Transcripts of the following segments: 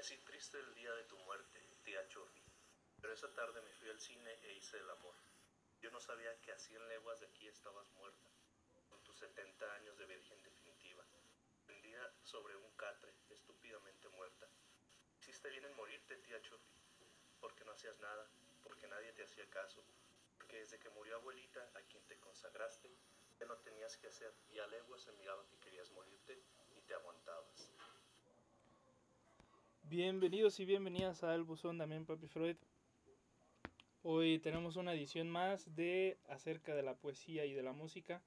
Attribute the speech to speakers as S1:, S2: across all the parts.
S1: Triste el día de tu muerte, tía Chorri, pero esa tarde me fui al cine e hice el amor. Yo no sabía que a 100 leguas de aquí estabas muerta, con tus 70 años de virgen definitiva, tendida sobre un catre, estúpidamente muerta. Hiciste bien en morirte, tía Chorri, porque no hacías nada, porque nadie te hacía caso, porque desde que murió abuelita, a quien te consagraste, ya no tenías que hacer, y a leguas se miraba que querías morirte y te aguantabas.
S2: Bienvenidos y bienvenidas a El Buzón también Papi Freud. Hoy tenemos una edición más de acerca de la poesía y de la música.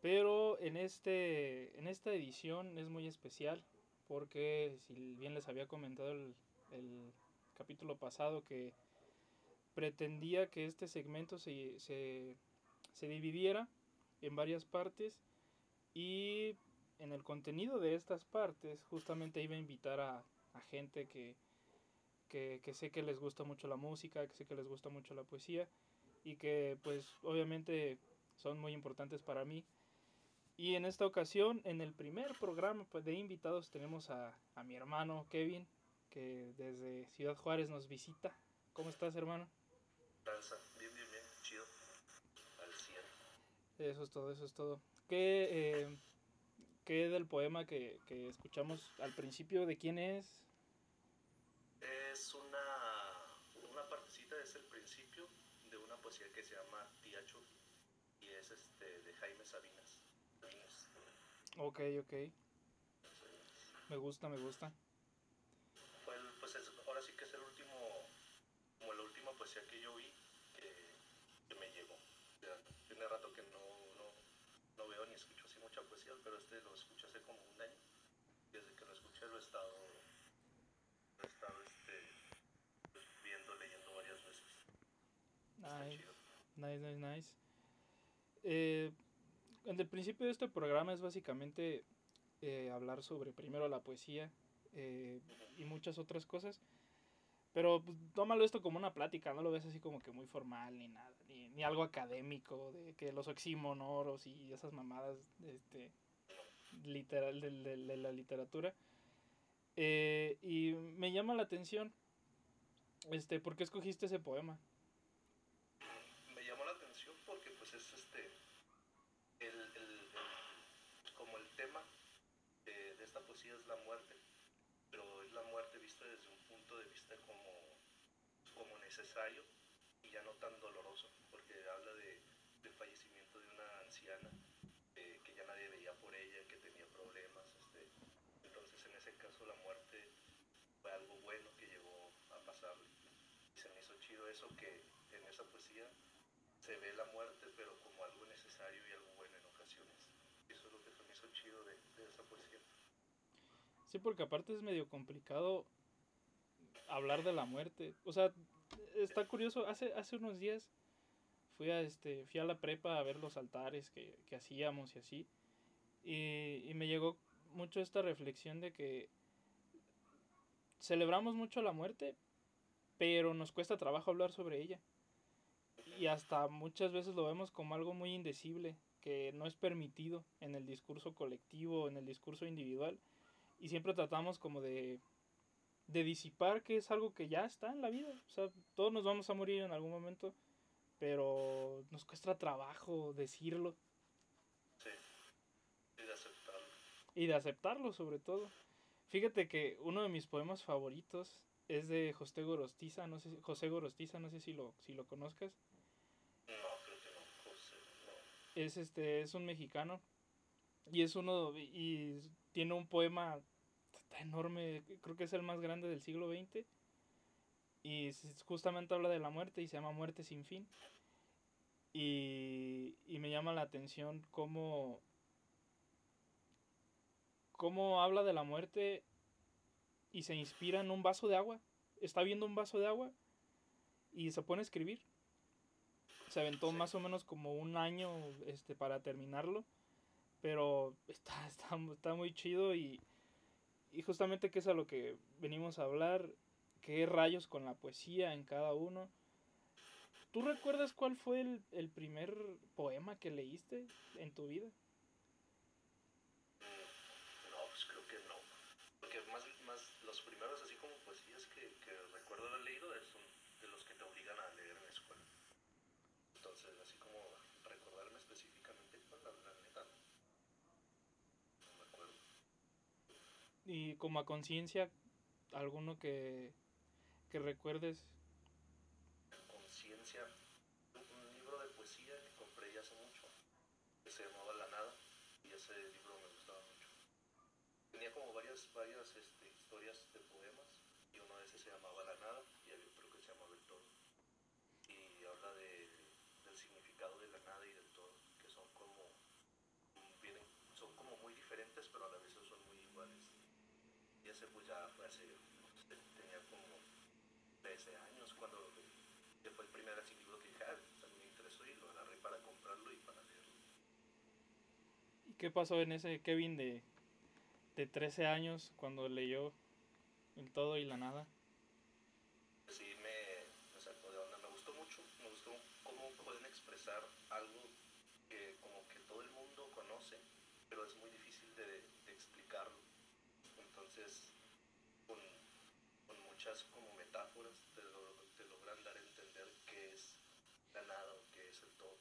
S2: Pero en, este, en esta edición es muy especial porque si bien les había comentado el, el capítulo pasado que pretendía que este segmento se, se, se dividiera en varias partes y en el contenido de estas partes justamente iba a invitar a, a gente que, que, que, sé que les gusta mucho la música, que sé que les gusta mucho la poesía y que pues obviamente son muy importantes para mí. Y en esta ocasión, en el primer programa pues, de invitados tenemos a, a mi hermano Kevin, que desde Ciudad Juárez nos visita. ¿Cómo estás, hermano?
S1: Bien, bien, bien, chido. Al 100.
S2: Eso es todo, eso es todo. ¿Qué, eh, qué del poema que, que, escuchamos al principio, de quién es?
S1: Es una, una partecita, es el principio de una poesía que se llama Tiacho y es este de Jaime Sabinas. Sabinas.
S2: Ok, ok. Me gusta, me gusta.
S1: Fue el, pues es, ahora sí que es el último, como la última poesía que yo vi que, que me llegó. Tiene rato que no, veo ni escucho así mucha poesía, pero este lo escuché hace como un año. Desde que lo escuché lo he estado, lo he estado este, pues, viendo, leyendo varias veces.
S2: Nice, nice, nice, nice. Eh, en el principio de este programa es básicamente eh, hablar sobre primero la poesía eh, y muchas otras cosas. Pero pues, tómalo esto como una plática, no lo ves así como que muy formal ni nada, ni, ni algo académico de que los oxímonos y esas mamadas este, literal de, de, de la literatura. Eh, y me llama la atención, este, ¿por qué escogiste ese poema?
S1: Me llamó la atención porque pues es este, el, el, como el tema de esta poesía es la muerte pero es la muerte vista desde un punto de vista como, como necesario y ya no tan doloroso, porque habla de, del fallecimiento de una anciana eh, que ya nadie veía por ella, que tenía problemas. Este, entonces en ese caso la muerte fue algo bueno que llegó a pasarle. Y se me hizo chido eso que en esa poesía se ve la muerte, pero como algo necesario y algo bueno en ocasiones. Eso es lo que se me hizo chido de, de esa poesía.
S2: Sí, porque aparte es medio complicado hablar de la muerte. O sea, está curioso. Hace, hace unos días fui a, este, fui a la prepa a ver los altares que, que hacíamos y así. Y, y me llegó mucho esta reflexión de que celebramos mucho la muerte, pero nos cuesta trabajo hablar sobre ella. Y hasta muchas veces lo vemos como algo muy indecible, que no es permitido en el discurso colectivo, en el discurso individual y siempre tratamos como de, de disipar que es algo que ya está en la vida. O sea, todos nos vamos a morir en algún momento, pero nos cuesta trabajo decirlo.
S1: Sí, y de aceptarlo.
S2: Y de aceptarlo sobre todo. Fíjate que uno de mis poemas favoritos es de José Gorostiza, no sé, José Gorostiza, no sé si lo, si lo conozcas.
S1: No, creo que no, José, no.
S2: Es este, es un mexicano. Y es uno, y tiene un poema está enorme, creo que es el más grande del siglo XX. Y justamente habla de la muerte y se llama Muerte sin fin. Y, y me llama la atención cómo, cómo habla de la muerte y se inspira en un vaso de agua. Está viendo un vaso de agua y se pone a escribir. Se aventó sí. más o menos como un año este, para terminarlo. Pero está, está, está muy chido y, y justamente que es a lo que venimos a hablar, qué rayos con la poesía en cada uno. ¿Tú recuerdas cuál fue el, el primer poema que leíste en tu vida?
S1: No, pues creo que no. Porque más, más los primeros
S2: y como a conciencia, alguno que, que recuerdes.
S1: Conciencia, un libro de poesía que compré ya hace mucho, que se llamaba La Nada, y ese libro me gustaba mucho. Tenía como varias, varias este, historias de poemas, y uno de esos se llamaba La Nada, y había otro que se llamaba El Todo. Y habla de, del significado de la nada y del todo, que son como, vienen, son como muy diferentes, pero a la vez son muy iguales. Ese pues ya fue hace, pues, tenía como 13 años cuando que fue el primer así libro que dije, ah, pues, me interesó y lo agarré para comprarlo y para leerlo.
S2: ¿Y qué pasó en ese Kevin de, de 13 años cuando leyó El todo y la nada?
S1: Sí, me, me sacó de onda, me gustó mucho, me gustó cómo pueden expresar algo que como que todo el mundo conoce, pero es muy difícil de, de explicarlo. Entonces, con, con muchas como metáforas te, lo- te logran dar a entender qué es la nada qué es el todo.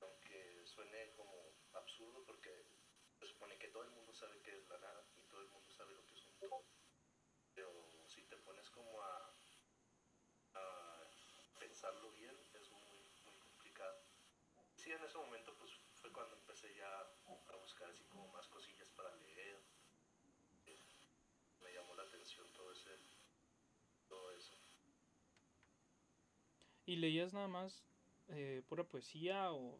S1: Aunque suene como absurdo porque se supone que todo el mundo sabe qué es la nada y todo el mundo sabe lo que es un todo. Pero si te pones como a, a pensarlo bien, es muy, muy complicado. Sí, en ese momento pues fue cuando empecé ya a buscar así como más cosillas para leer. Eh, Me llamó la atención todo ese, todo eso.
S2: ¿Y leías nada más eh, pura poesía o,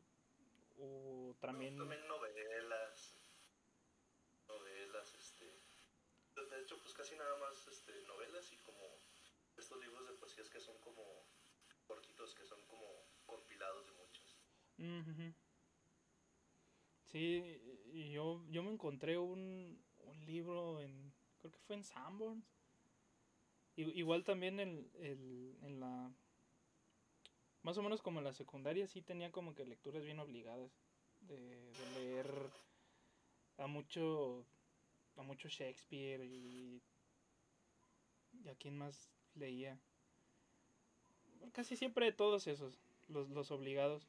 S2: o también...
S1: También novelas, novelas, este, de- hecho pues casi nada más este, novelas y como estos libros de poesías que son como cortitos, que son como compilados de muchos.
S2: Ujú. Sí, y yo, yo me encontré un, un libro en, creo que fue en Sanborns. Igual también en, el- en la, más o menos como en la secundaria sí tenía como que lecturas bien obligadas de, leer a mucho, a mucho Shakespeare y, y a quién más leía. Casi siempre todos esos, los, los obligados.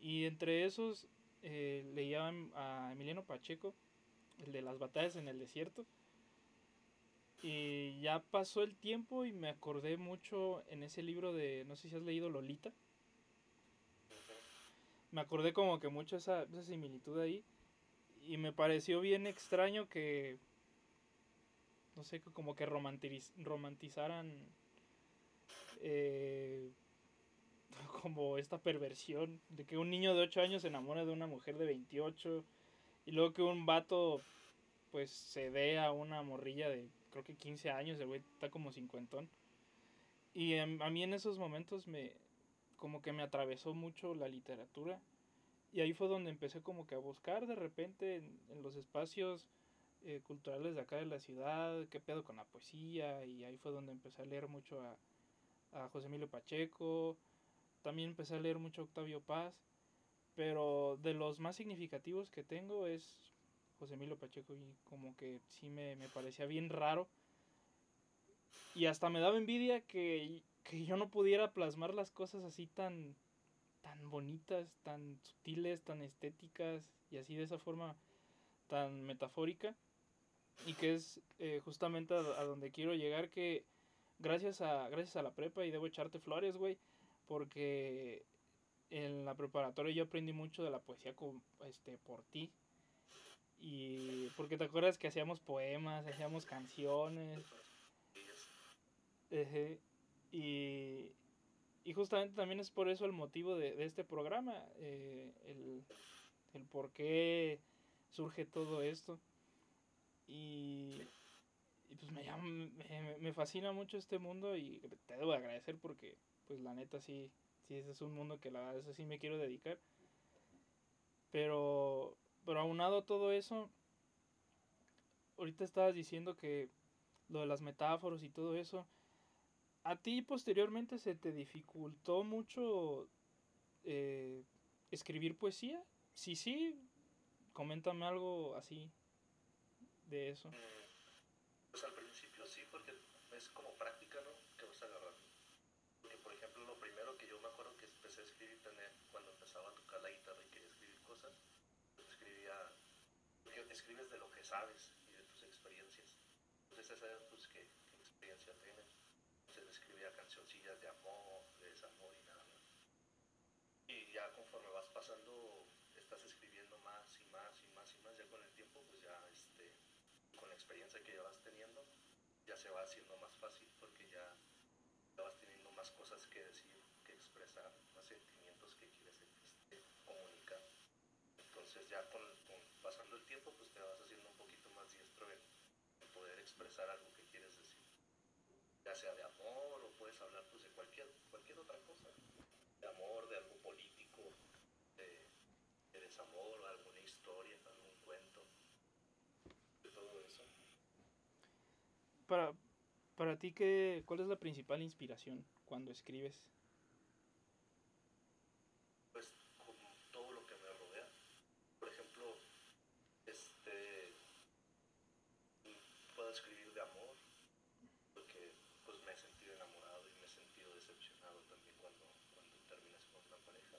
S2: Y entre esos eh, leía a Emiliano Pacheco, el de las batallas en el desierto. Y ya pasó el tiempo y me acordé mucho en ese libro de, no sé si has leído Lolita. Me acordé como que mucho esa, esa similitud ahí. Y me pareció bien extraño que, no sé, como que romantiz- romantizaran eh, como esta perversión de que un niño de 8 años se enamora de una mujer de 28 y luego que un vato pues se dé a una morrilla de creo que 15 años, el güey está como cincuentón. Y em, a mí en esos momentos me como que me atravesó mucho la literatura. Y ahí fue donde empecé como que a buscar de repente en, en los espacios eh, culturales de acá de la ciudad, qué pedo con la poesía. Y ahí fue donde empecé a leer mucho a, José Emilio Pacheco, también empecé a leer mucho a Octavio Paz, pero de los más significativos que tengo es José Emilio Pacheco. Y como que sí me, me parecía bien raro. Y hasta me daba envidia que, que yo no pudiera plasmar las cosas así tan, tan bonitas, tan sutiles, tan estéticas y así de esa forma tan metafórica. Y que es eh, justamente a, donde quiero llegar que gracias a gracias a la prepa y debo echarte flores, güey, porque en la preparatoria yo aprendí mucho de la poesía con, este por ti. Y porque te acuerdas que hacíamos poemas, hacíamos canciones, y, y justamente también es por eso el motivo de, este programa, eh, el, el por qué surge todo esto. Y, pues me, llama, me, me fascina mucho este mundo y te debo de agradecer porque pues la neta sí, sí ese es un mundo que la verdad eso sí me quiero dedicar. Pero, pero aunado todo eso, ahorita estabas diciendo que lo de las metáforas y todo eso, ¿a ti posteriormente se te dificultó mucho eh, escribir poesía? Sí, sí, coméntame algo así de eso.
S1: Mm, Pues al principio sí, porque es como práctica, ¿no? Que vas agarrando. Porque, por ejemplo, lo primero que yo me acuerdo que empecé a escribir también, cuando empezaba a tocar la guitarra y quería escribir cosas, escribía, porque escribes de lo que sabes y de tus experiencias. Entonces, a saber pues, qué, qué experiencia tienes. Entonces, le escribía de amor, de desamor y nada más. Y ya conforme vas pasando, estás escribiendo más y más y más y más, ya con el tiempo, pues ya este, con la experiencia que ya vas teniendo, ya se va haciendo más fácil porque ya, ya vas teniendo más cosas que decir, que expresar, más sentimientos que quieres este, comunicar. Entonces ya con, con pasando el tiempo, pues te vas haciendo un poquito más diestro en, en poder expresar algo que quieres decir. Ya sea de amor o puedes hablar pues de cualquier, cualquier otra cosa. De amor, de algo político, de, de desamor, alguna historia, algún cuento, de todo eso.
S2: Para, para ti, ¿qué, ¿cuál es la principal inspiración cuando escribes?
S1: pues con todo lo que me rodea. Por ejemplo, este puedo escribir de amor, porque pues me he sentido enamorado y me he sentido decepcionado también cuando, cuando terminas con una pareja,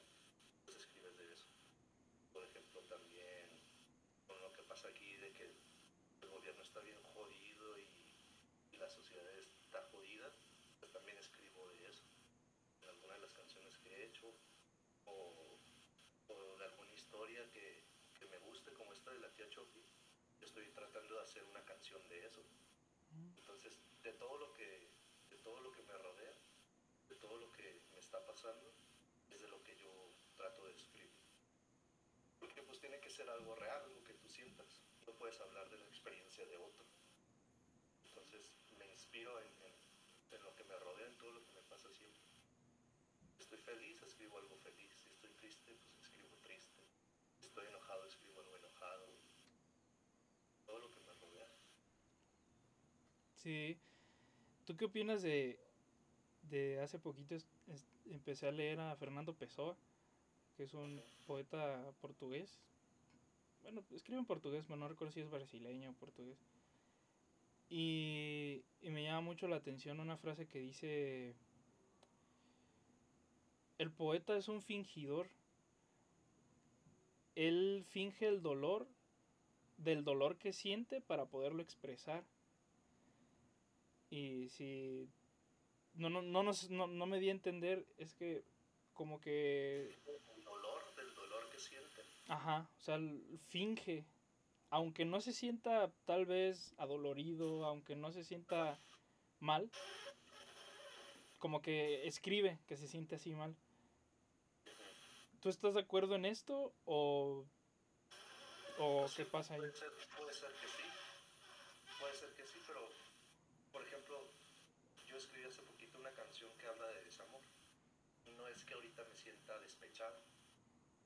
S1: pues escribes de eso. Por ejemplo, también con lo que pasa aquí de que el gobierno está bien jodido y, y la sociedad está jodida, pues también escribo de eso. En algunas de las canciones que he hecho, o, o de alguna historia que, que me guste, como esta de la tía Chopi, yo estoy tratando de hacer una canción de eso. Entonces, de todo lo que, de todo lo que me rodea, de todo lo que me está pasando, es de lo que yo trato de escribir. Porque pues tiene que ser algo real, algo que tú sientas. No puedes hablar de la experiencia de otro. Entonces, me inspiro en, en, en lo que me rodea, en todo lo que me pasa siempre. Estoy feliz, escribo algo feliz. Si estoy triste, pues escribo triste. Si estoy enojado, escribo algo enojado. Todo lo que me rodea.
S2: Sí. ¿Tú qué opinas de, de hace poquito es- es- empecé a leer a Fernando Pessoa, que es un poeta portugués? Bueno, escribe en portugués, pero no recuerdo si es brasileño o portugués. Y, y me llama mucho la atención una frase que dice, el poeta es un fingidor. Él finge el dolor del dolor que siente para poderlo expresar. Y si no, no, no, no, no me di a entender, es que como que,
S1: El dolor del dolor que siente.
S2: Ajá, o sea, finge, aunque no se sienta tal vez adolorido, aunque no se sienta mal, como que escribe que se siente así mal. ¿Tú estás de acuerdo en esto o, o
S1: Pues
S2: qué pasa ahí?
S1: Puede ser, puede ser que sí. Puede ser que sí, pero, por ejemplo, yo escribí hace poquito una canción que habla de desamor. Y no es que ahorita me sienta despechado,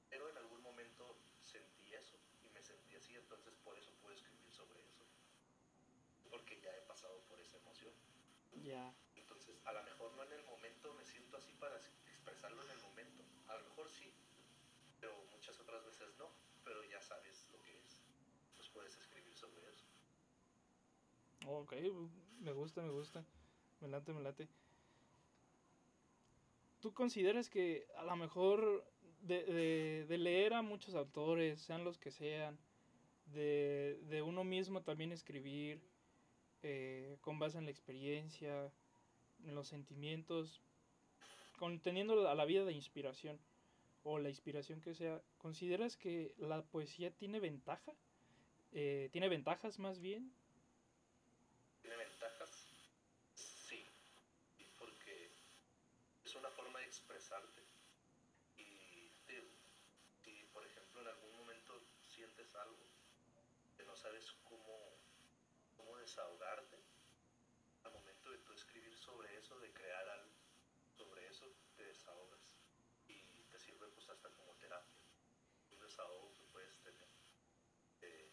S1: pero en algún momento sentí eso y me sentí así, entonces por eso puedo escribir sobre eso. Porque ya he pasado por esa emoción.
S2: Ya.
S1: Entonces, a lo mejor no en el momento me siento así para expresarlo en el momento. A lo mejor sí, pero muchas otras veces no. Pero ya sabes lo que es. Pues puedes escribir sobre eso.
S2: Ok, me gusta, me gusta. Me late, me late. ¿Tú consideras que a lo mejor de, de- de leer a muchos autores, sean los que sean, de, de uno mismo también escribir eh, con base en la experiencia, en los sentimientos, con, teniendo a la vida de inspiración o la inspiración que sea, ¿consideras que la poesía tiene ventaja? Eh, ¿Tiene ventajas más bien?
S1: ¿Tiene ventajas? Sí. Porque es una forma de expresarte. Y si, por ejemplo, en algún momento sientes algo que no sabes desahogarte, al momento de tú escribir sobre eso, de crear algo sobre eso, te desahogas. Y te sirve pues hasta como terapia. Un desahogo que puedes tener. De,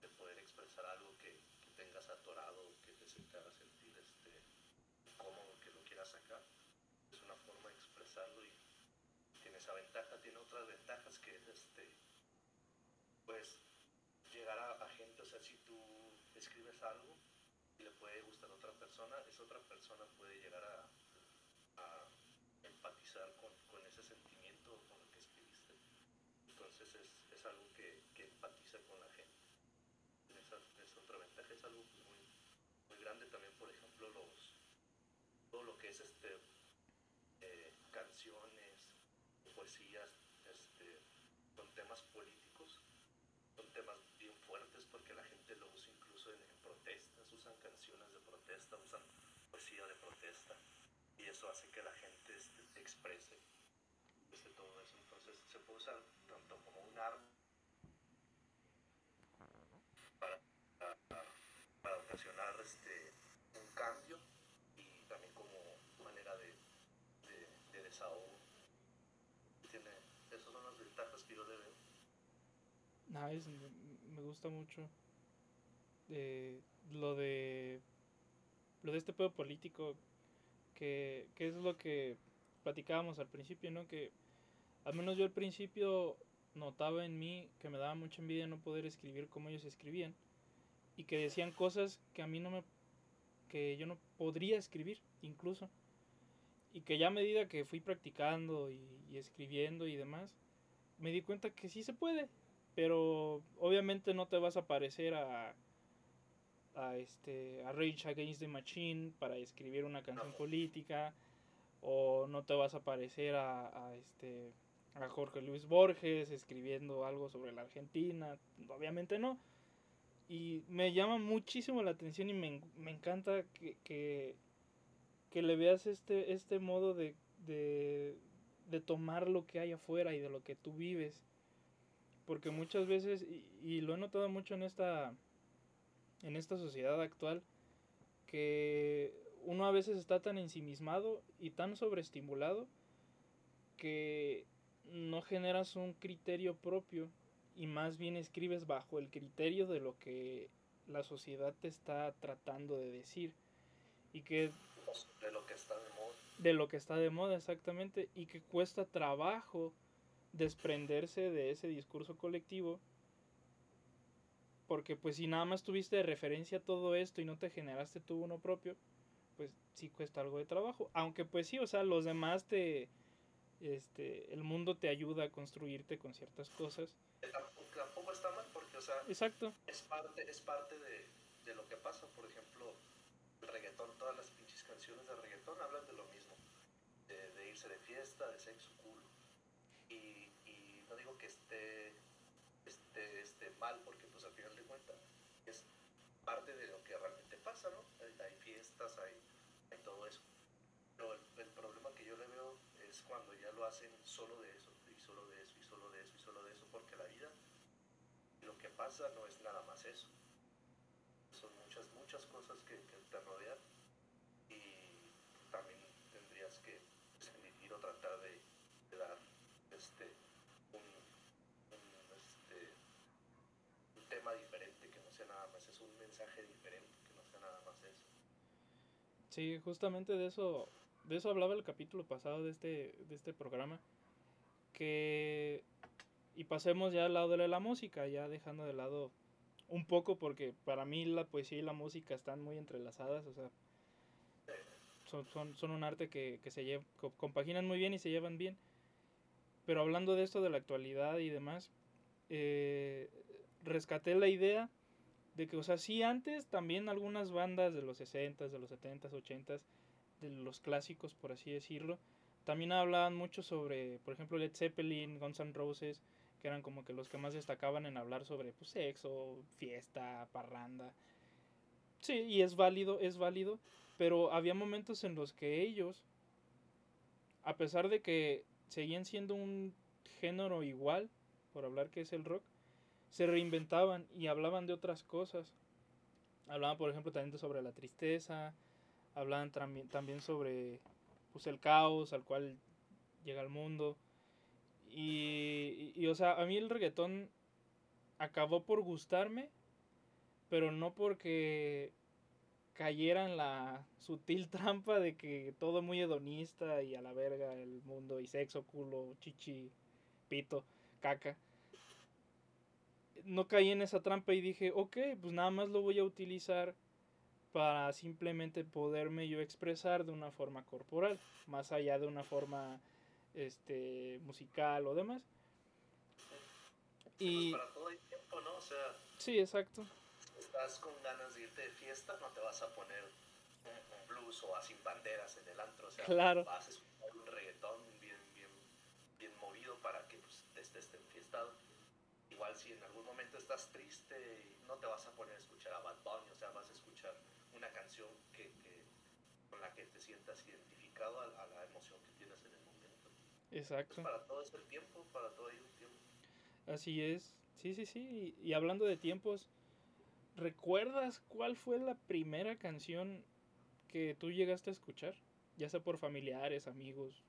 S1: de poder expresar algo que, tengas atorado, que te, haga sentir este, cómodo, que lo quieras sacar. Es una forma de expresarlo y tiene esa ventaja, tiene otras ventajas que es este, pues llegar a, a gente, o sea, si tú escribes algo y le puede gustar a otra persona, esa otra persona puede llegar a, empatizar con, ese sentimiento con lo que escribiste. Entonces es, es algo que, que empatiza con la gente. Esa es otra ventaja, es algo muy, grande también, por ejemplo, los todo lo que es este eh, canciones, poesías, este, con temas políticos, son temas bien fuertes porque la gente lo usa incluso en, en protestas, usan canciones de protesta, usan de protesta y eso hace que la gente exprese este, todo eso. Entonces se puede usar tanto como un arma para, ocasionar este, un cambio y también como manera de, de, de desahogo. Tiene, esas son las ventajas que yo le veo.
S2: Nice, me gusta mucho. Eh, lo de. Lo de este pedo político. Que, que es lo que platicábamos al principio, ¿no? Que al menos yo al principio notaba en mí que me daba mucha envidia no poder escribir como ellos escribían. Y que decían cosas que a mí no me. que yo no podría escribir, incluso. Y que ya a medida que fui practicando y, y escribiendo y demás, me di cuenta que sí se puede pero obviamente no te vas a parecer a a este a Rage Against the Machine para escribir una canción política o no te vas a parecer a, a este a Jorge Luis Borges escribiendo algo sobre la Argentina obviamente no. Y me llama muchísimo la atención y me, me encanta que, que, que, le veas este, este modo de, de, de tomar lo que hay afuera y de lo que tú vives. Porque muchas veces y, y, lo he notado mucho en esta en esta sociedad actual que uno a veces está tan ensimismado y tan sobreestimulado que no generas un criterio propio y más bien escribes bajo el criterio de lo que la sociedad te está tratando de decir y que
S1: de lo que está de moda.
S2: de lo que está de moda exactamente y que cuesta trabajo desprenderse de ese discurso colectivo porque pues si nada más tuviste de referencia todo esto y no te generaste tú uno propio pues sí cuesta algo de trabajo. Aunque pues sí o sea los demás te este el mundo te ayuda a construirte con ciertas cosas.
S1: Tampoco está mal porque o sea
S2: exacto.
S1: es parte es parte de, de lo que pasa. Por ejemplo el reggaetón todas las pinches canciones de reggaetón hablan de lo mismo. De, de irse de fiesta de sexo culo. Y, y no digo que esté, esté, esté mal, porque pues al final de cuentas es parte de lo que realmente pasa, ¿no? Hay, fiestas, hay, hay, todo eso. Pero el, problema que yo le veo es cuando ya lo hacen solo de eso, y solo de eso, y solo de eso, y solo de eso, porque la vida, lo que pasa no es nada más eso. Son muchas, muchas cosas que, te rodean y también tendrías que escribir o tratar de, de dar este, un, un, este, un, tema diferente, que no sea nada más, es un diferente, que no sea nada más eso.
S2: Sí, justamente de eso, de eso hablaba el capítulo pasado de este, de este programa, que, y pasemos ya al lado de la música, ya dejando de lado un poco, porque para mí la poesía y la música están muy entrelazadas, o sea, son, son, son un arte que, que se lleva, compaginan muy bien y se llevan bien. Pero hablando de esto de la actualidad y demás, eh, rescaté la idea de que, o sea, sí antes también algunas bandas de los 60s, de los 70s, 80s, de los clásicos, por así decirlo, también hablaban mucho sobre, por ejemplo, Led Zeppelin, Guns N' Roses, que eran como que los que más destacaban en hablar sobre pues, sexo, fiesta, parranda. Sí, y es válido, es válido, pero había momentos en los que ellos, a pesar de que seguían siendo un género igual, por hablar que es el rock, se reinventaban y hablaban de otras cosas. Hablaban, por ejemplo, también sobre la tristeza, hablaban también, sobre pues, el caos al cual llega el mundo. Y, y, y, o sea, a mí el reggaetón acabó por gustarme, pero no porque cayera en la sutil trampa de que todo muy hedonista y a la verga el mundo y sexo, culo, chichi, pito, caca. No caí en esa trampa y dije, ok, pues nada más lo voy a utilizar para simplemente poderme yo expresar de una forma corporal, más allá de una forma este musical o demás.
S1: Y pues para todo el tiempo, ¿no? O sea,
S2: sí, exacto.
S1: estás con ganas de irte de fiesta, no te vas a poner un, un blues o a sin banderas en el antro. O sea,
S2: Claro.
S1: vas a escuchar un reggaetón bien, bien, bien movido para que pues, estés enfiestado. Igual si en algún momento estás triste, no te vas a poner a escuchar a Bad Bunny, o sea, vas a escuchar una canción que, que- con la que te sientas identificado a, a la emoción que tienes en el momento.
S2: Exacto.
S1: Pues para todo es el tiempo, para todo hay un tiempo.
S2: Así es. Sí, sí, sí. Y, y hablando de tiempos, ¿recuerdas cuál fue la primera canción que tú llegaste a escuchar? Ya sea por familiares, amigos.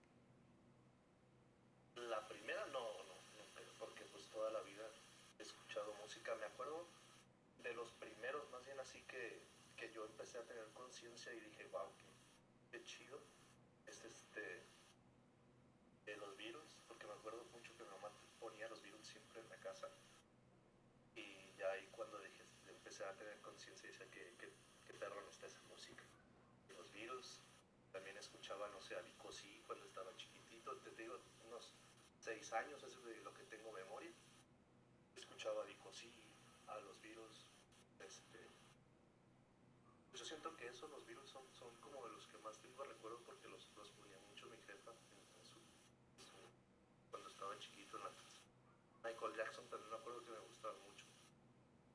S1: La primera no, no, nunca, porque pues toda la vida he escuchado música. Me de los primeros, más bien así que, que yo empecé a tener conciencia y dije, wow, qué, chido. Es este, de los Beatles, porque me acuerdo mucho que mi mamá ponía los Beatles siempre en la casa. Y ya ahí cuando dije, empecé a tener conciencia, decía que, que, que perrón está esa música. Y los Beatles, también escuchaba, no sé, a Vico sí cuando estaba chiquitito, te digo, unos seis años, eso es de lo que tengo memoria. Escuchaba a sí, a los Beatles, este... Yo siento que eso, los Beatles son, son como de los que más tengo recuerdo porque los, los ponía mucho mi jefa en, su, cuando estaba chiquito en la. Michael Jackson también me acuerdo que me gustaba mucho.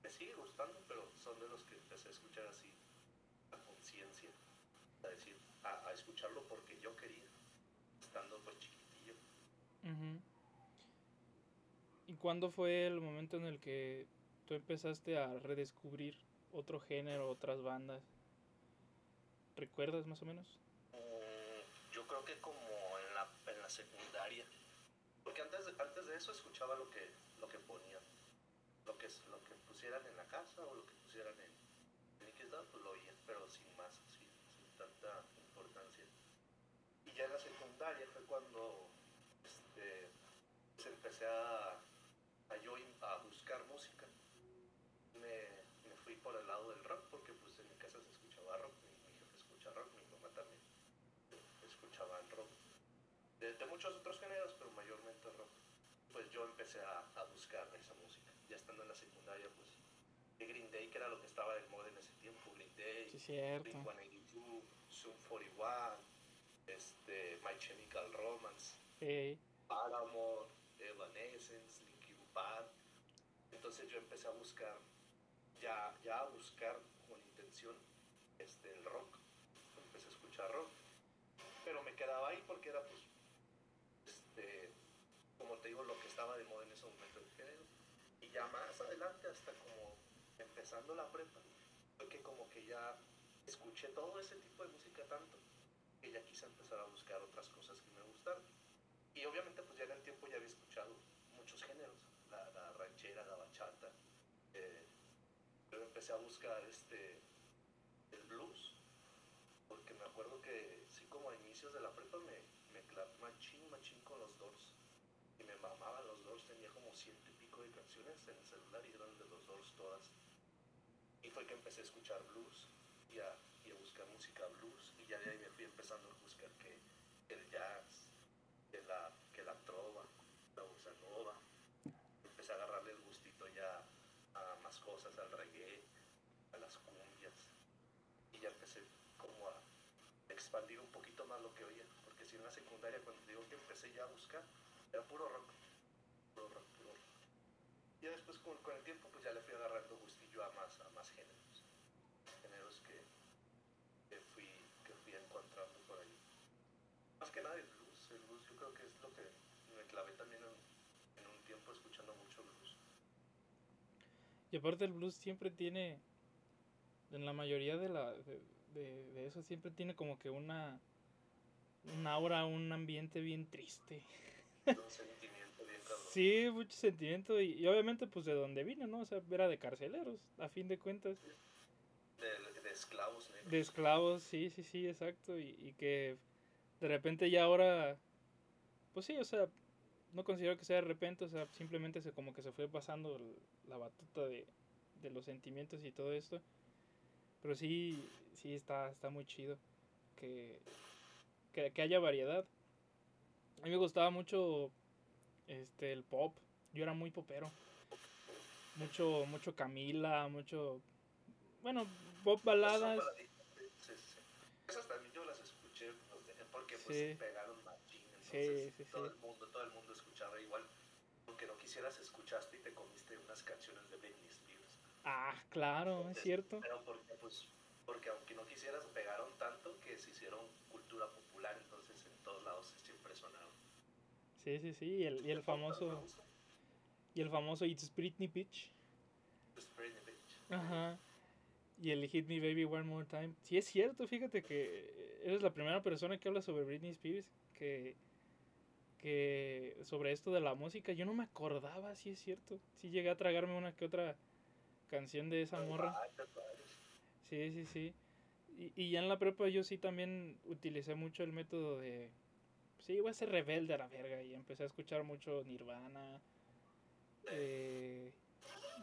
S1: Me sigue gustando, pero son de los que empecé a escuchar así a conciencia, a decir, a, escucharlo porque yo quería, estando pues chiquitillo.
S2: Ujú. ¿Y cuándo fue el momento en el que tú empezaste a redescubrir otro género, otras bandas? ¿Recuerdas más o menos?
S1: Mm, yo creo que como en la, en la secundaria. Porque antes de, antes de eso escuchaba lo que, lo que ponían. Lo que, lo que pusieran en la casa o lo que pusieran en, en XD, pues lo oía, pero sin más, sin, tanta importancia. Y ya en la secundaria fue cuando este, pues empecé a, a buscar música. Me, me fui por el lado del rock porque pues en mi casa se escuchaba rock, mi, mi jefe escucha rock, mi mamá también escuchaban rock. De, de muchos otros géneros, pero mayormente rock. Pues yo empecé a, a buscar esa música. Ya estando en la secundaria, pues de Green Day, que era lo que estaba de moda en ese tiempo, Green Day,
S2: Sí, cierto.
S1: Blink 182, Zoom 41, este, My Chemical Romance,
S2: Ey,
S1: Paramore, Evanescence, Linkin Park. Entonces yo empecé a buscar, ya, ya a buscar con intención este, el rock. Empecé a escuchar rock. Pero me quedaba ahí porque era pues, este, como te digo, lo que estaba de moda en ese momento del género. Y ya más adelante, hasta como empezando la prepa, fue que como que ya escuché todo ese tipo de música tanto que ya quise empezar a buscar otras cosas que me gustaron. Y obviamente pues ya en el tiempo ya había escuchado muchos géneros, la, la ranchera, la bachata. eh, pero empecé a buscar este, el blues, porque me acuerdo que de la prepa me, me machín, machín con los Doors. Y me mamaban los Doors, tenía como ciento y pico de canciones en el celular y eran de los Doors todas. Y fue que empecé a escuchar blues y a, y a buscar música blues. Y ya de ahí me fui empezando a buscar que el jazz, que la, que la trova, la bossa nova. Empecé a agarrarle el gustito ya a más cosas, al reggae, a las cumbias. Y ya empecé expandir un poquito más lo que oía. Porque si en la secundaria, cuando digo que empecé ya a buscar, era puro rock. Puro rock, puro. Y después con, el tiempo pues ya le fui agarrando gustillo a más, a más géneros. Géneros que, que, fui, que fui encontrando por ahí. Más que nada el blues. El blues yo creo que es lo que me clavé también en, un tiempo escuchando mucho blues.
S2: Y aparte el blues siempre tiene, en la mayoría de, la, de, de eso, siempre tiene como que una, un aura, un ambiente bien triste.
S1: Un sentimiento bien.
S2: Sí, mucho sentimiento y, y obviamente pues de donde vino, ¿no? O sea, era de carceleros, a fin de cuentas.
S1: De, de esclavos negros.
S2: De esclavos, sí, sí, sí, exacto. Y, y que de repente ya ahora, pues sí, o sea, no considero que sea de repente, o sea, simplemente se como que se fue pasando la batuta de, de los sentimientos y todo esto. Pero sí, sí está, está muy chido que, que, que haya variedad. A mí me gustaba mucho este el pop. Yo era muy popero. Mucho, mucho Camila, mucho bueno, pop baladas.
S1: Sí, sí. Esas también yo las escuché porque pues
S2: Sí.
S1: pegaron machín. Entonces,
S2: sí,
S1: todo
S2: sí.
S1: el mundo, todo el mundo escuchaba igual. Aunque no quisieras, escuchaste y te comiste unas canciones de Britney Spears.
S2: Ah, claro, es cierto.
S1: Pero porque, pues, porque aunque no quisieras, pegaron tanto que se hicieron cultura popular, entonces en todos lados siempre sonaron.
S2: Sí, sí, sí. Y el, y el famoso, y el famoso It's Britney Bitch.
S1: pues, Britney Bitch.
S2: Ajá. Y el Hit Me Baby One More Time. Sí, es cierto, fíjate que eres la primera persona que habla sobre Britney Spears. Que, que sobre esto de la música, yo no me acordaba, sí es cierto. Sí llegué a tragarme una que otra canción de esa morra. Sí, sí, sí. Y, y ya en la prepa yo sí también utilicé mucho el método de... Sí, voy a ser rebelde a la verga. Y empecé a escuchar mucho Nirvana. eh,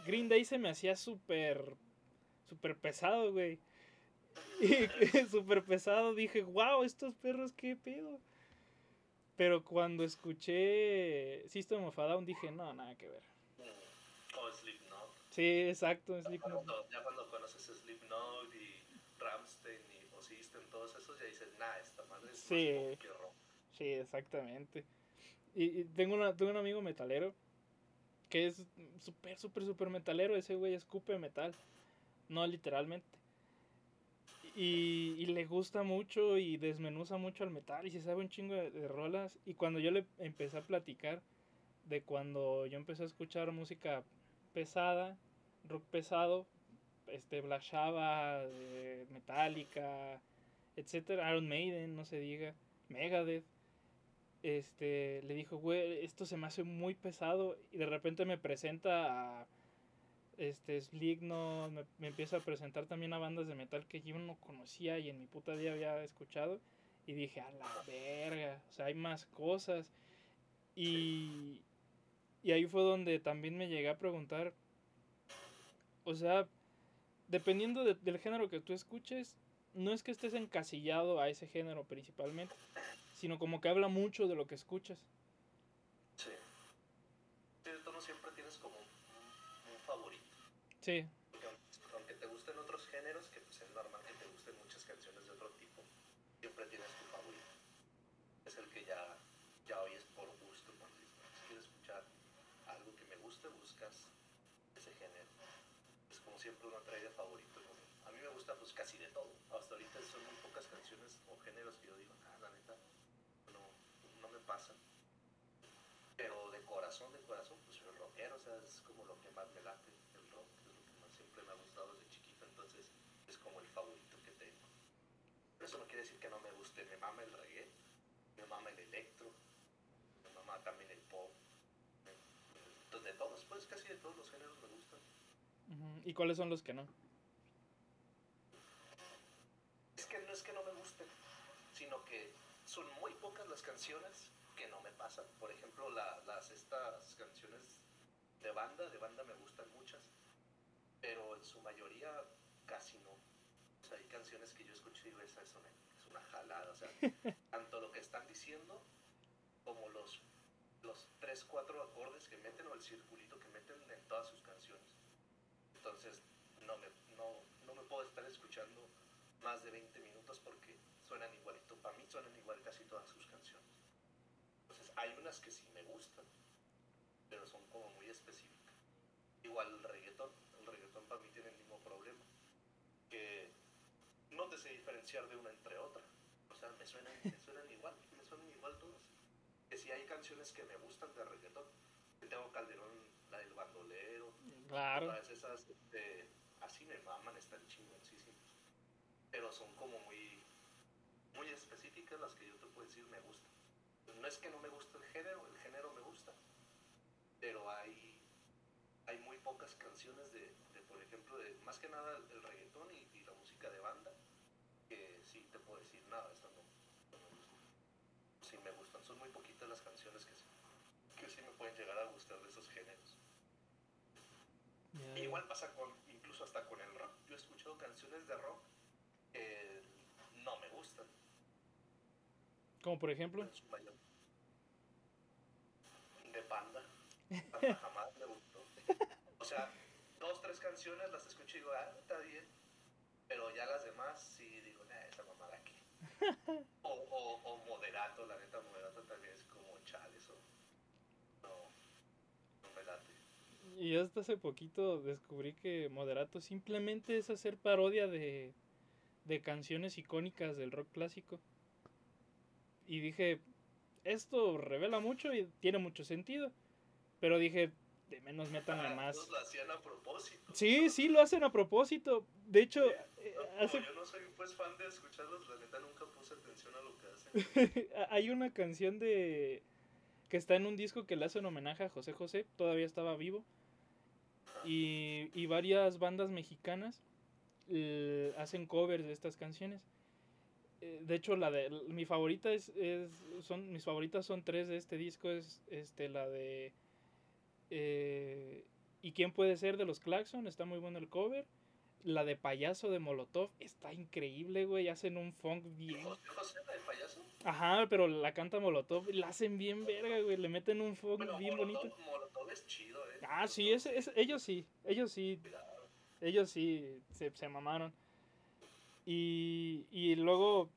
S2: Green Day se me hacía súper... Súper pesado, güey. Y súper pesado. Dije, wow, estos perros, qué pedo. Pero cuando escuché System of a Down dije, no, nada que ver.
S1: O Slipknot.
S2: Sí, exacto,
S1: Ya cuando, ya cuando conoces Slipknot y Ramstein y Ozisten, todos esos, ya dices, nah, esta madre es
S2: Sí. Sí, exactamente. Y, y tengo, una, tengo un amigo metalero que es súper, súper, súper metalero. Ese güey escupe metal. No literalmente. Y, y le gusta mucho y desmenuza mucho al metal y se sabe un chingo de, de rolas. Y cuando yo le empecé a platicar de cuando yo empecé a escuchar música pesada, rock pesado, este Black eh, Metallica, etcétera, Iron Maiden, no se diga, Megadeth, este, le dijo, güey, esto se me hace muy pesado y de repente me presenta a este Slipknot, me, me empieza a presentar también a bandas de metal que yo no conocía y en mi puta día había escuchado y dije, a la verga, o sea, hay más cosas y, y ahí fue donde también me llegué a preguntar, o sea, dependiendo de- del género que tú escuches, no es que estés encasillado a ese género principalmente, sino como que habla mucho de lo que escuchas.
S1: Sí. Sí, tú no siempre tienes como un favorito.
S2: Sí,
S1: Porque aunque, aunque te gusten otros géneros, que pues es normal que te gusten muchas canciones de otro tipo, siempre tienes tu favorito. Es el que ya, ya oyes por gusto. Cuando dices, "No, si quieres escuchar algo que me guste, buscas ese género. Es como siempre uno trae de favorito. A mí me gusta pues casi de todo. Hasta ahorita son muy pocas canciones o géneros que yo digo, ah, la neta, no, no me pasan. Pero de corazón, de corazón, pues soy rockero, o sea, es como lo que más me late, el rock, es lo que más siempre me ha gustado desde chiquito, entonces es como el favorito que tengo. Pero eso no quiere decir que no me guste, me mama el reggae, me mama el electro, me mama también el pop, entonces de todos, pues casi de todos los géneros me gustan.
S2: ¿Y cuáles son los que no?
S1: Es que no es que no me gusten, sino que son muy pocas las canciones que no me pasan. Por ejemplo, la- las estas canciones de banda, de banda me gustan muchas, pero en su mayoría casi no. O sea, hay canciones que yo escucho y digo, esa es una, es una jalada. O sea, tanto lo que están diciendo como los, los tres, cuatro acordes que meten o el circulito que meten en todas sus canciones. Entonces, no me, no, no me puedo estar escuchando más de 20 minutos porque suenan igualito. Para mí suenan igual casi todas sus canciones. Entonces, hay unas que sí me gustan, pero son como muy específicas. Igual el reggaetón. El reggaetón para mí tiene el mismo problema. Que no te sé diferenciar de una entre otra. O sea, me suenan, me suenan igual, me suenan igual todas. Que si hay canciones que me gustan de reggaetón. Tengo Calderón, la del bandolero,
S2: Claro.
S1: Todas esas, así me maman, están chingoncísimas. Pero son como muy, muy específicas las que yo te puedo decir me gustan. No es que no me guste el género, el género me gusta. Pero hay, hay muy pocas canciones de, de, por ejemplo, de, más que nada el, el reggaetón y, la música de banda, que sí te puedo decir, nada, esto no, me gusta. Sí me gustan, son muy poquitas las canciones que que sí me pueden llegar a gustar de esos géneros.
S2: Ya, ya.
S1: Igual pasa con, incluso hasta con el rock. Yo he escuchado canciones de rock que no me gustan.
S2: Como por ejemplo.
S1: De panda. Panda jamás me gustó. O sea, dos, tres canciones las escucho y digo, ah, está bien. demás, sí digo, nah, esa mamada aquí. o, o, o moderato, la neta, moderato también es como chale, eso. No, no me late.
S2: Y hasta hace poquito descubrí que Moderato simplemente es hacer parodia de, de canciones icónicas del rock clásico. Y dije, esto revela mucho y tiene mucho sentido. Pero dije, de menos métanle
S1: Ah,
S2: más.
S1: lo hacían a propósito.
S2: Sí, sí, lo hacen a propósito. De hecho, eh,
S1: No, como
S2: hace
S1: yo no soy pues fan de escucharlos, la neta nunca puse atención a lo que hacen.
S2: Hay una canción de que está en un disco que le hacen homenaje a José José, todavía estaba vivo. Y, y varias bandas mexicanas eh, hacen covers de estas canciones. Eh, de hecho, la de mi favorita es, es- son mis favoritas son tres de este disco es este la de eh, y quién puede ser de los Claxon, está muy bueno el cover. La de payaso de Molotov está increíble, güey, hacen un funk bien
S1: José la del payaso.
S2: Ajá, pero la canta Molotov la hacen bien verga, güey. Le meten un funk
S1: Bueno,
S2: bien
S1: Molotov,
S2: bonito.
S1: Molotov es chido.
S2: Ah, sí, ese- ellos sí, ellos sí, ellos sí se, se mamaron. Y, y luego,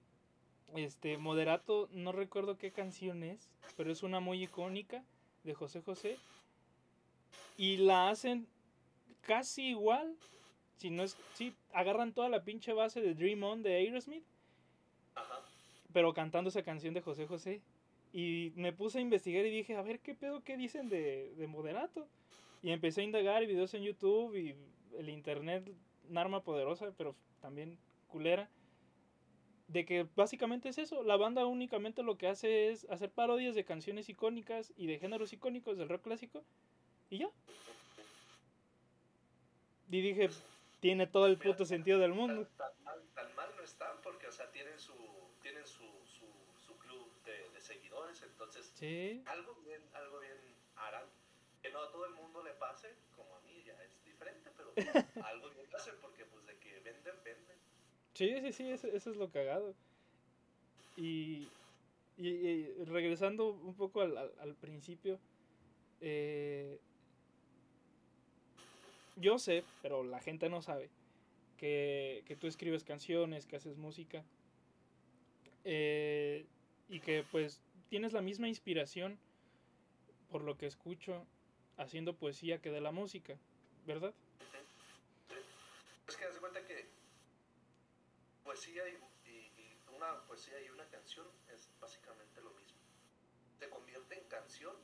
S2: este, Moderato, no recuerdo qué canción es, pero es una muy icónica de José José. Y la hacen casi igual, si no es, sí, agarran toda la pinche base de Dream On de Aerosmith
S1: Ajá.
S2: pero cantando esa canción de José José. Y me puse a investigar y dije, a ver qué pedo, qué dicen de, de Moderato. Y empecé a indagar videos en YouTube y el internet, un arma poderosa, pero también culera. De que básicamente es eso, la banda únicamente lo que hace es hacer parodias de canciones icónicas y de géneros icónicos del rock clásico. Y ya. Y dije, tiene todo el puto sentido del mundo.
S1: Tan, tan mal, tan mal no están porque, o sea, tienen su, tienen su, su, su club de, de seguidores, entonces
S2: Sí.
S1: algo bien, algo bien harán. Que no a todo el mundo le pase, como a mí ya es diferente, pero algo hacen porque pues de que venden, venden.
S2: Sí, sí, sí, eso, eso es lo cagado. Y, y- y regresando un poco al, al- al principio, eh, yo sé, pero la gente no sabe, que, que tú escribes canciones, que haces música, eh, y que pues tienes la misma inspiración, por lo que escucho, haciendo poesía que de la música, ¿verdad?
S1: Es que de cuenta que poesía y, una poesía y una canción es básicamente lo mismo. Se convierte en canción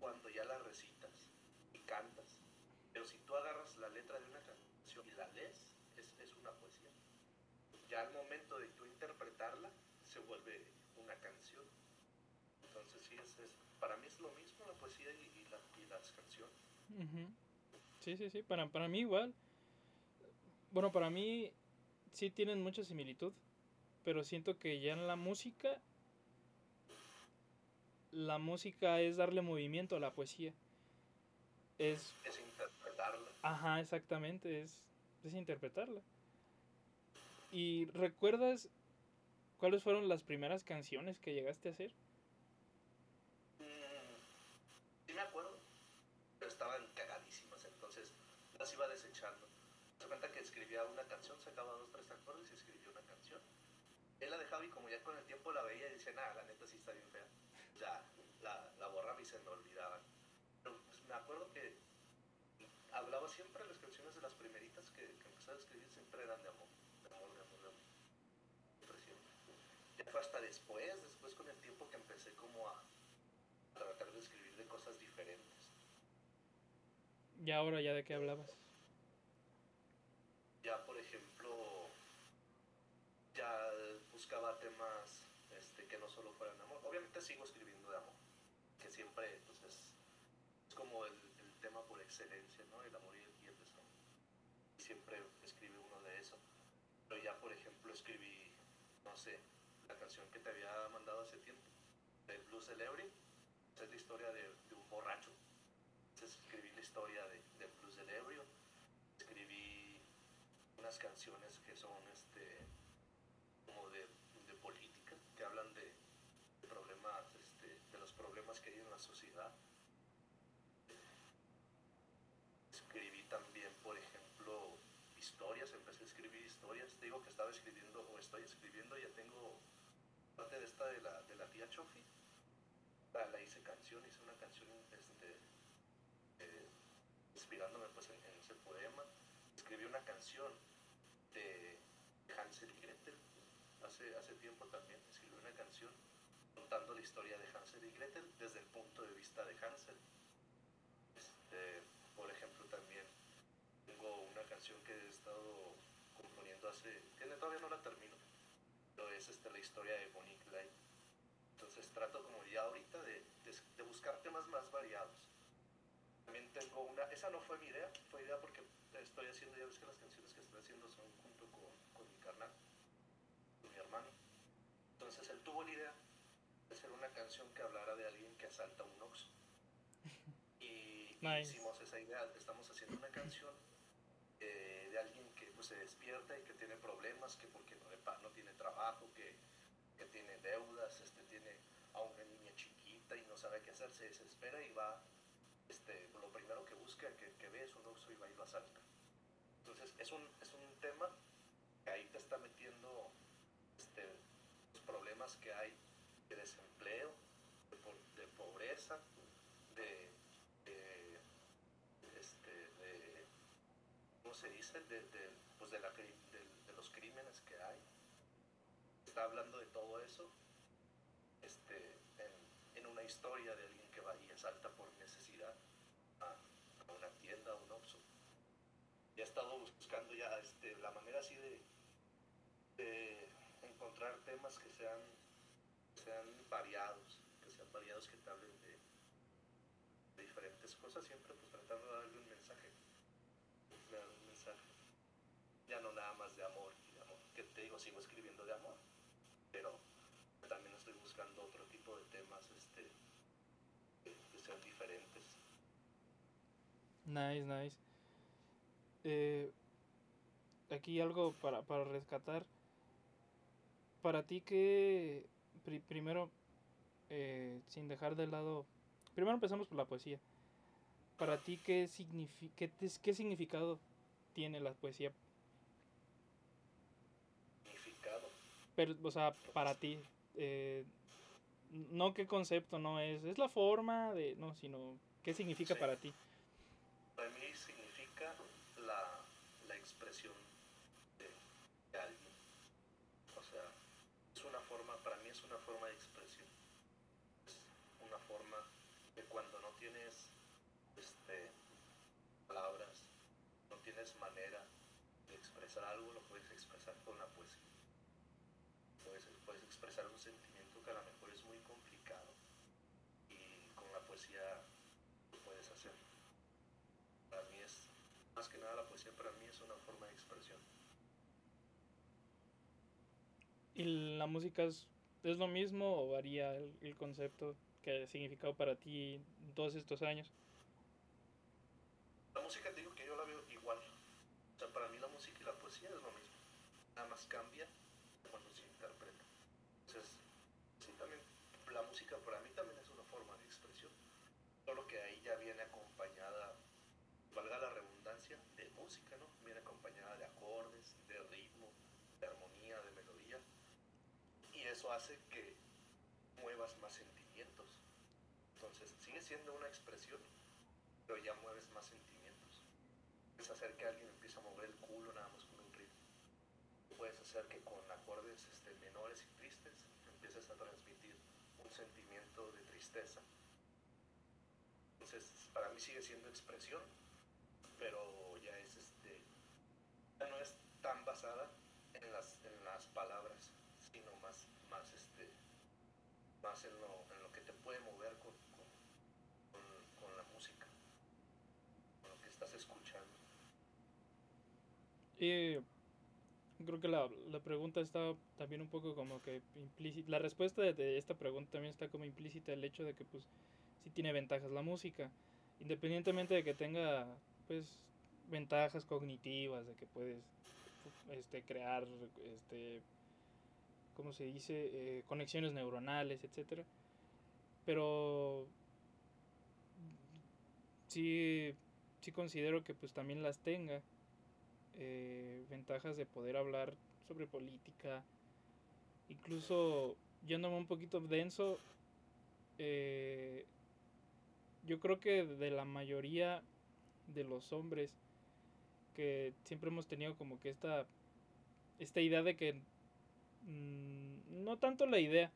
S1: cuando ya la recitas y cantas. Pero si tú agarras la letra de una canción y la lees, es, es una poesía. Ya al momento de tú interpretarla, se vuelve una canción. Entonces sí, es, es- para mí es lo mismo la poesía y las canciones.
S2: Sí, sí, sí, para, para mí igual. Bueno, para mí sí tienen mucha similitud, pero siento que ya en la música, la música es darle movimiento a la poesía. Es,
S1: Es interpretarla.
S2: ajá, exactamente, es, es interpretarla. ¿Y recuerdas cuáles fueron las primeras canciones que llegaste a hacer?
S1: Mm, sí me acuerdo, pero estaban cagadísimas, entonces las iba desechando. Se cuenta que escribía una canción, sacaba dos, tres acordes y escribía una canción. Él la dejaba y como ya con el tiempo la veía y decía, nada, la neta sí está bien fea. Ya, la, la borraba y se me olvidaban. Pero pues, me acuerdo que hablaba siempre las canciones de las primeritas que, que empecé a escribir, siempre eran de amor, de amor, de amor, de amor. Siempre, siempre. Ya fue hasta después, después con el tiempo que empecé como a, tratar de escribir de cosas diferentes.
S2: Y ahora ya de qué hablabas.
S1: Ya, por ejemplo, ya buscaba temas este, que no solo fueran amor. Obviamente sigo escribiendo de amor, que siempre pues, es, es como el, el tema por excelencia, ¿no? El amor y el, y el desamor. Siempre escribe uno de eso. Pero ya, por ejemplo, escribí, no sé, la canción que te había mandado hace tiempo, del Blues Celebrity. Es la historia de, de un borracho. Entonces escribí la historia de, canciones que son este como de, de política, que hablan de, problemas, este, de los problemas que hay en la sociedad. Escribí también, por ejemplo, historias, empecé a escribir historias, digo que estaba escribiendo o estoy escribiendo, ya tengo parte de esta de la, de la tía Chofi, la, la, hice canción, hice una canción este, eh, inspirándome pues en ese poema, escribí una canción. Hansel y Gretel, hace, hace tiempo también escribí una canción contando la historia de Hansel y Gretel desde el punto de vista de Hansel. Este, por ejemplo, también tengo una canción que he estado componiendo hace, tiene, todavía no la termino, pero es este, la historia de Bonnie Clyde. Entonces trato como ya ahorita de, de, de buscar temas más variados. También tengo una, esa no fue mi idea, fue idea porque estoy haciendo, ya ves que las canciones que estoy haciendo son junto con, con mi carnal, con mi hermano. Entonces él tuvo la idea de hacer una canción que hablara de alguien que asalta un Oxxo. Y, hicimos esa idea, estamos haciendo una canción eh, de alguien que pues, se despierta y que tiene problemas, que porque no, no tiene trabajo, que, que tiene deudas, este, tiene a una niña chiquita y no sabe qué hacer, se desespera y va, este, lo primero que busca, que, que ve es un Oxxo y va y lo asalta. Entonces es un tema ahí te está metiendo este, los problemas que hay de desempleo, de, de pobreza, este, de, ¿cómo se dice? De, pues de, los crímenes que hay. Está hablando de todo eso este, en, en una historia de alguien que va y asalta por necesidad a, a una tienda, a un Oxxo. Y he estado buscando ya este, la manera así de, encontrar temas que sean, que sean variados, que sean variados, que te hablen de, diferentes cosas, siempre pues tratando de darle un mensaje, darle un mensaje, ya no nada más de amor de amor, que te digo, sigo escribiendo de amor, pero también estoy buscando otro tipo de temas este, que sean diferentes.
S2: Nice, nice. Eh, aquí algo para, para rescatar. Para ti que, pri- primero, eh, sin dejar de lado, primero empezamos por la poesía. Para ti, ¿qué, signifi qué, qué significado tiene la poesía?
S1: Significado.
S2: Pero, o sea, para ti, eh, no qué concepto, no es, es la forma de, no, sino qué significa
S1: Sí.
S2: para ti.
S1: Para mí significa la, la expresión de, alguien. O sea, es una forma, para mí es una forma de expresión. Es una forma de cuando no tienes este, palabras, no tienes manera de expresar algo, lo puedes expresar con la poesía. Puedes, puedes expresar un sentimiento que a lo mejor es muy complicado y con la poesía lo puedes hacer para mí es, más que para mí es una forma de expresión.
S2: ¿Y la música es, es lo mismo o varía el, el concepto que ha significado para ti todos estos años?
S1: La música te digo que yo la veo igual. O sea, para mí la música y la poesía es lo mismo. Nada más cambia cuando se interpreta. Entonces, sí, también la música para mí también es una forma de expresión. Solo que ahí ya viene acompañada, valga la redundancia, de música, ¿no? Viene acompañada de acordes, de ritmo, de armonía, de melodía. Y eso hace que muevas más sentimientos. Entonces, sigue siendo una expresión, pero ya mueves más sentimientos. Puedes hacer que alguien empiece a mover el culo nada más con un ritmo. Puedes hacer que con acordes este, menores y tristes empieces a transmitir un sentimiento de tristeza. Entonces, para mí sigue siendo expresión, pero ya es este, ya no es tan basada en las, en las palabras, sino más, más este, en lo, en lo que te puede mover con la música, con lo que estás escuchando.
S2: Y creo que la, la pregunta está también un poco como que implícita. La respuesta de, de esta pregunta también está como implícita el hecho de que pues sí tiene ventajas la música. Independientemente de que tenga pues ventajas cognitivas, de que puedes este, crear este ¿cómo se dice? Eh, conexiones neuronales, etcétera. Pero sí, sí considero que pues también las tenga eh, ventajas de poder hablar sobre política, incluso yéndome un poquito denso, eh, yo creo que de la mayoría de los hombres que siempre hemos tenido como que esta esta idea de que mm, no tanto la idea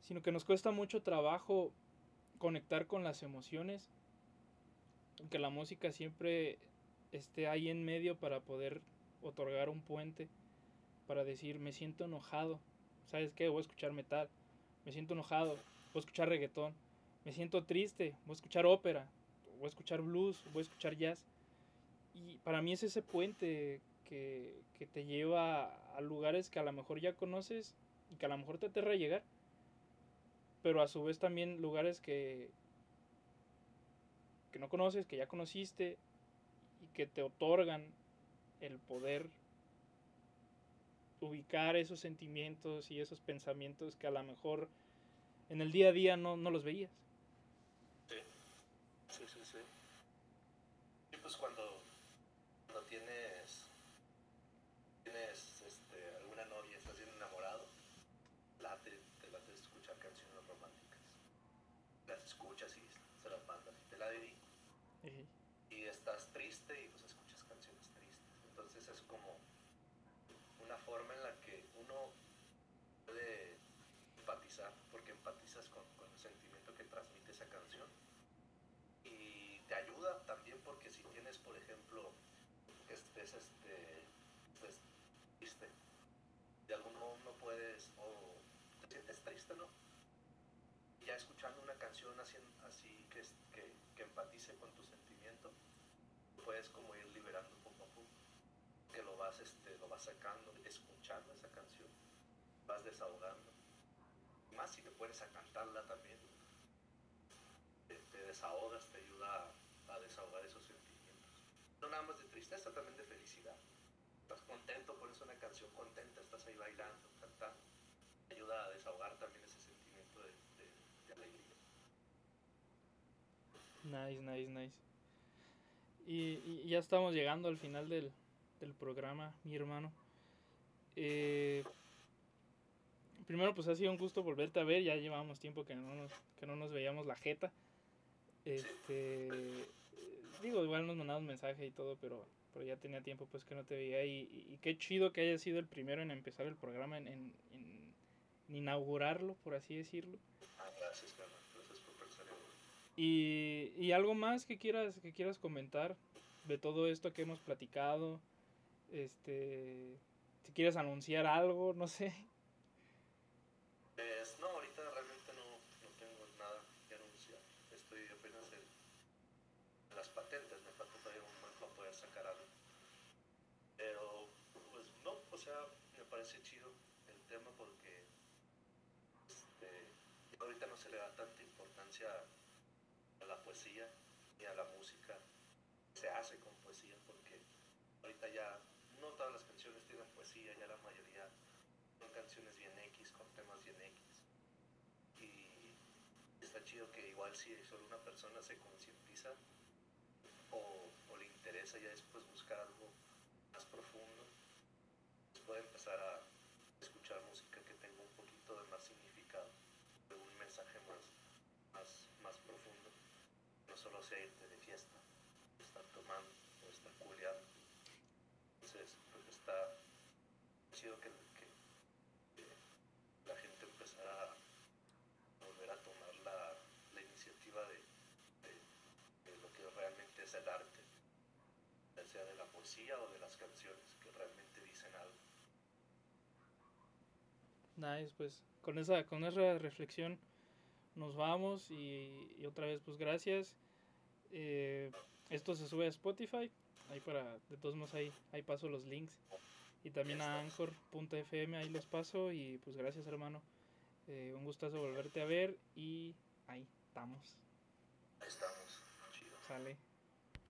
S2: sino que nos cuesta mucho trabajo conectar con las emociones que la música siempre esté ahí en medio para poder otorgar un puente para decir me siento enojado sabes qué voy a escuchar metal me siento enojado voy a escuchar reggaetón me siento triste voy a escuchar ópera voy a escuchar blues voy a escuchar jazz y para mí es ese puente que, que te lleva a lugares que a lo mejor ya conoces y que a lo mejor te aterra llegar pero a su vez también lugares que que no conoces que ya conociste y que te otorgan el poder ubicar esos sentimientos y esos pensamientos que a lo mejor en el día a día no, no los veías.
S1: Sí, sí, sí, sí. Y pues cuando, cuando tienes, la dedico.
S2: Ey,
S1: y estás triste y pues escuchas canciones tristes. Entonces es como una forma en la que uno puede empatizar, porque empatizas con, con el sentimiento que transmite esa canción. Y te ayuda también porque si tienes, por ejemplo, estés este, pues, triste, de algún modo no puedes, o te sientes triste, ¿no? ya escuchando una canción así, empatice con tu sentimiento, puedes como ir liberando poco a poco, que lo vas, este, lo vas sacando, escuchando esa canción, vas desahogando. Más si te pones a cantarla también, te, te desahogas, te ayuda a, a desahogar esos sentimientos. No nada más de tristeza, también de felicidad. Estás contento, pones una canción contenta, estás ahí bailando, cantando. Te ayuda a desahogar también ese sentimiento de, de- de alegría.
S2: Nice, nice, nice. Y, ya estamos llegando al final del, del programa, mi hermano. Eh, primero, pues ha sido un gusto volverte a ver. Ya llevábamos tiempo que no nos, que no nos veíamos la jeta. Este, digo, igual nos mandamos mensaje y todo, pero, pero ya tenía tiempo pues que no te veía. Y, y- qué chido que hayas sido el primero en empezar el programa, en, en- por así decirlo.
S1: Ah, Gracias por pensar en mí.
S2: Y, y algo más que quieras, que quieras comentar de todo esto que hemos platicado. Este, si quieres anunciar algo, no sé.
S1: Pues no, ahorita realmente no, no tengo nada que anunciar. Estoy apenas en, las patentes, me falta todavía un mes para poder sacar algo. Pero, pues no, o sea, me parece chido el tema porque este, ahorita no se le da tanta importancia a la poesía ni a la música. Se hace con poesía porque ahorita ya no todas las canciones tienen poesía, ya la mayoría son canciones bien X, con temas bien X. Y está chido que igual si solo una persona se concientiza o, le interesa ya después buscar algo más profundo, pues puede empezar a escuchar música que tenga un poquito de más significado, de un mensaje más, más, más profundo. No solo sea irte de fiesta, estar tomando estar culeando. Entonces, pues está chido que, la gente empezara a volver a tomar la, la iniciativa de, de- lo que realmente es el arte, ya sea de la poesía o de las canciones que realmente dicen algo.
S2: Nice, pues con esa, con esa reflexión nos vamos y otra vez pues gracias. Eh, esto se sube a Spotify, ahí para, de todos modos ahí, ahí paso los links. Y también a anchor.fm, ahí los paso y pues gracias hermano. Eh, un gustazo volverte a ver y ahí estamos.
S1: Ahí estamos, chido.
S2: Sale.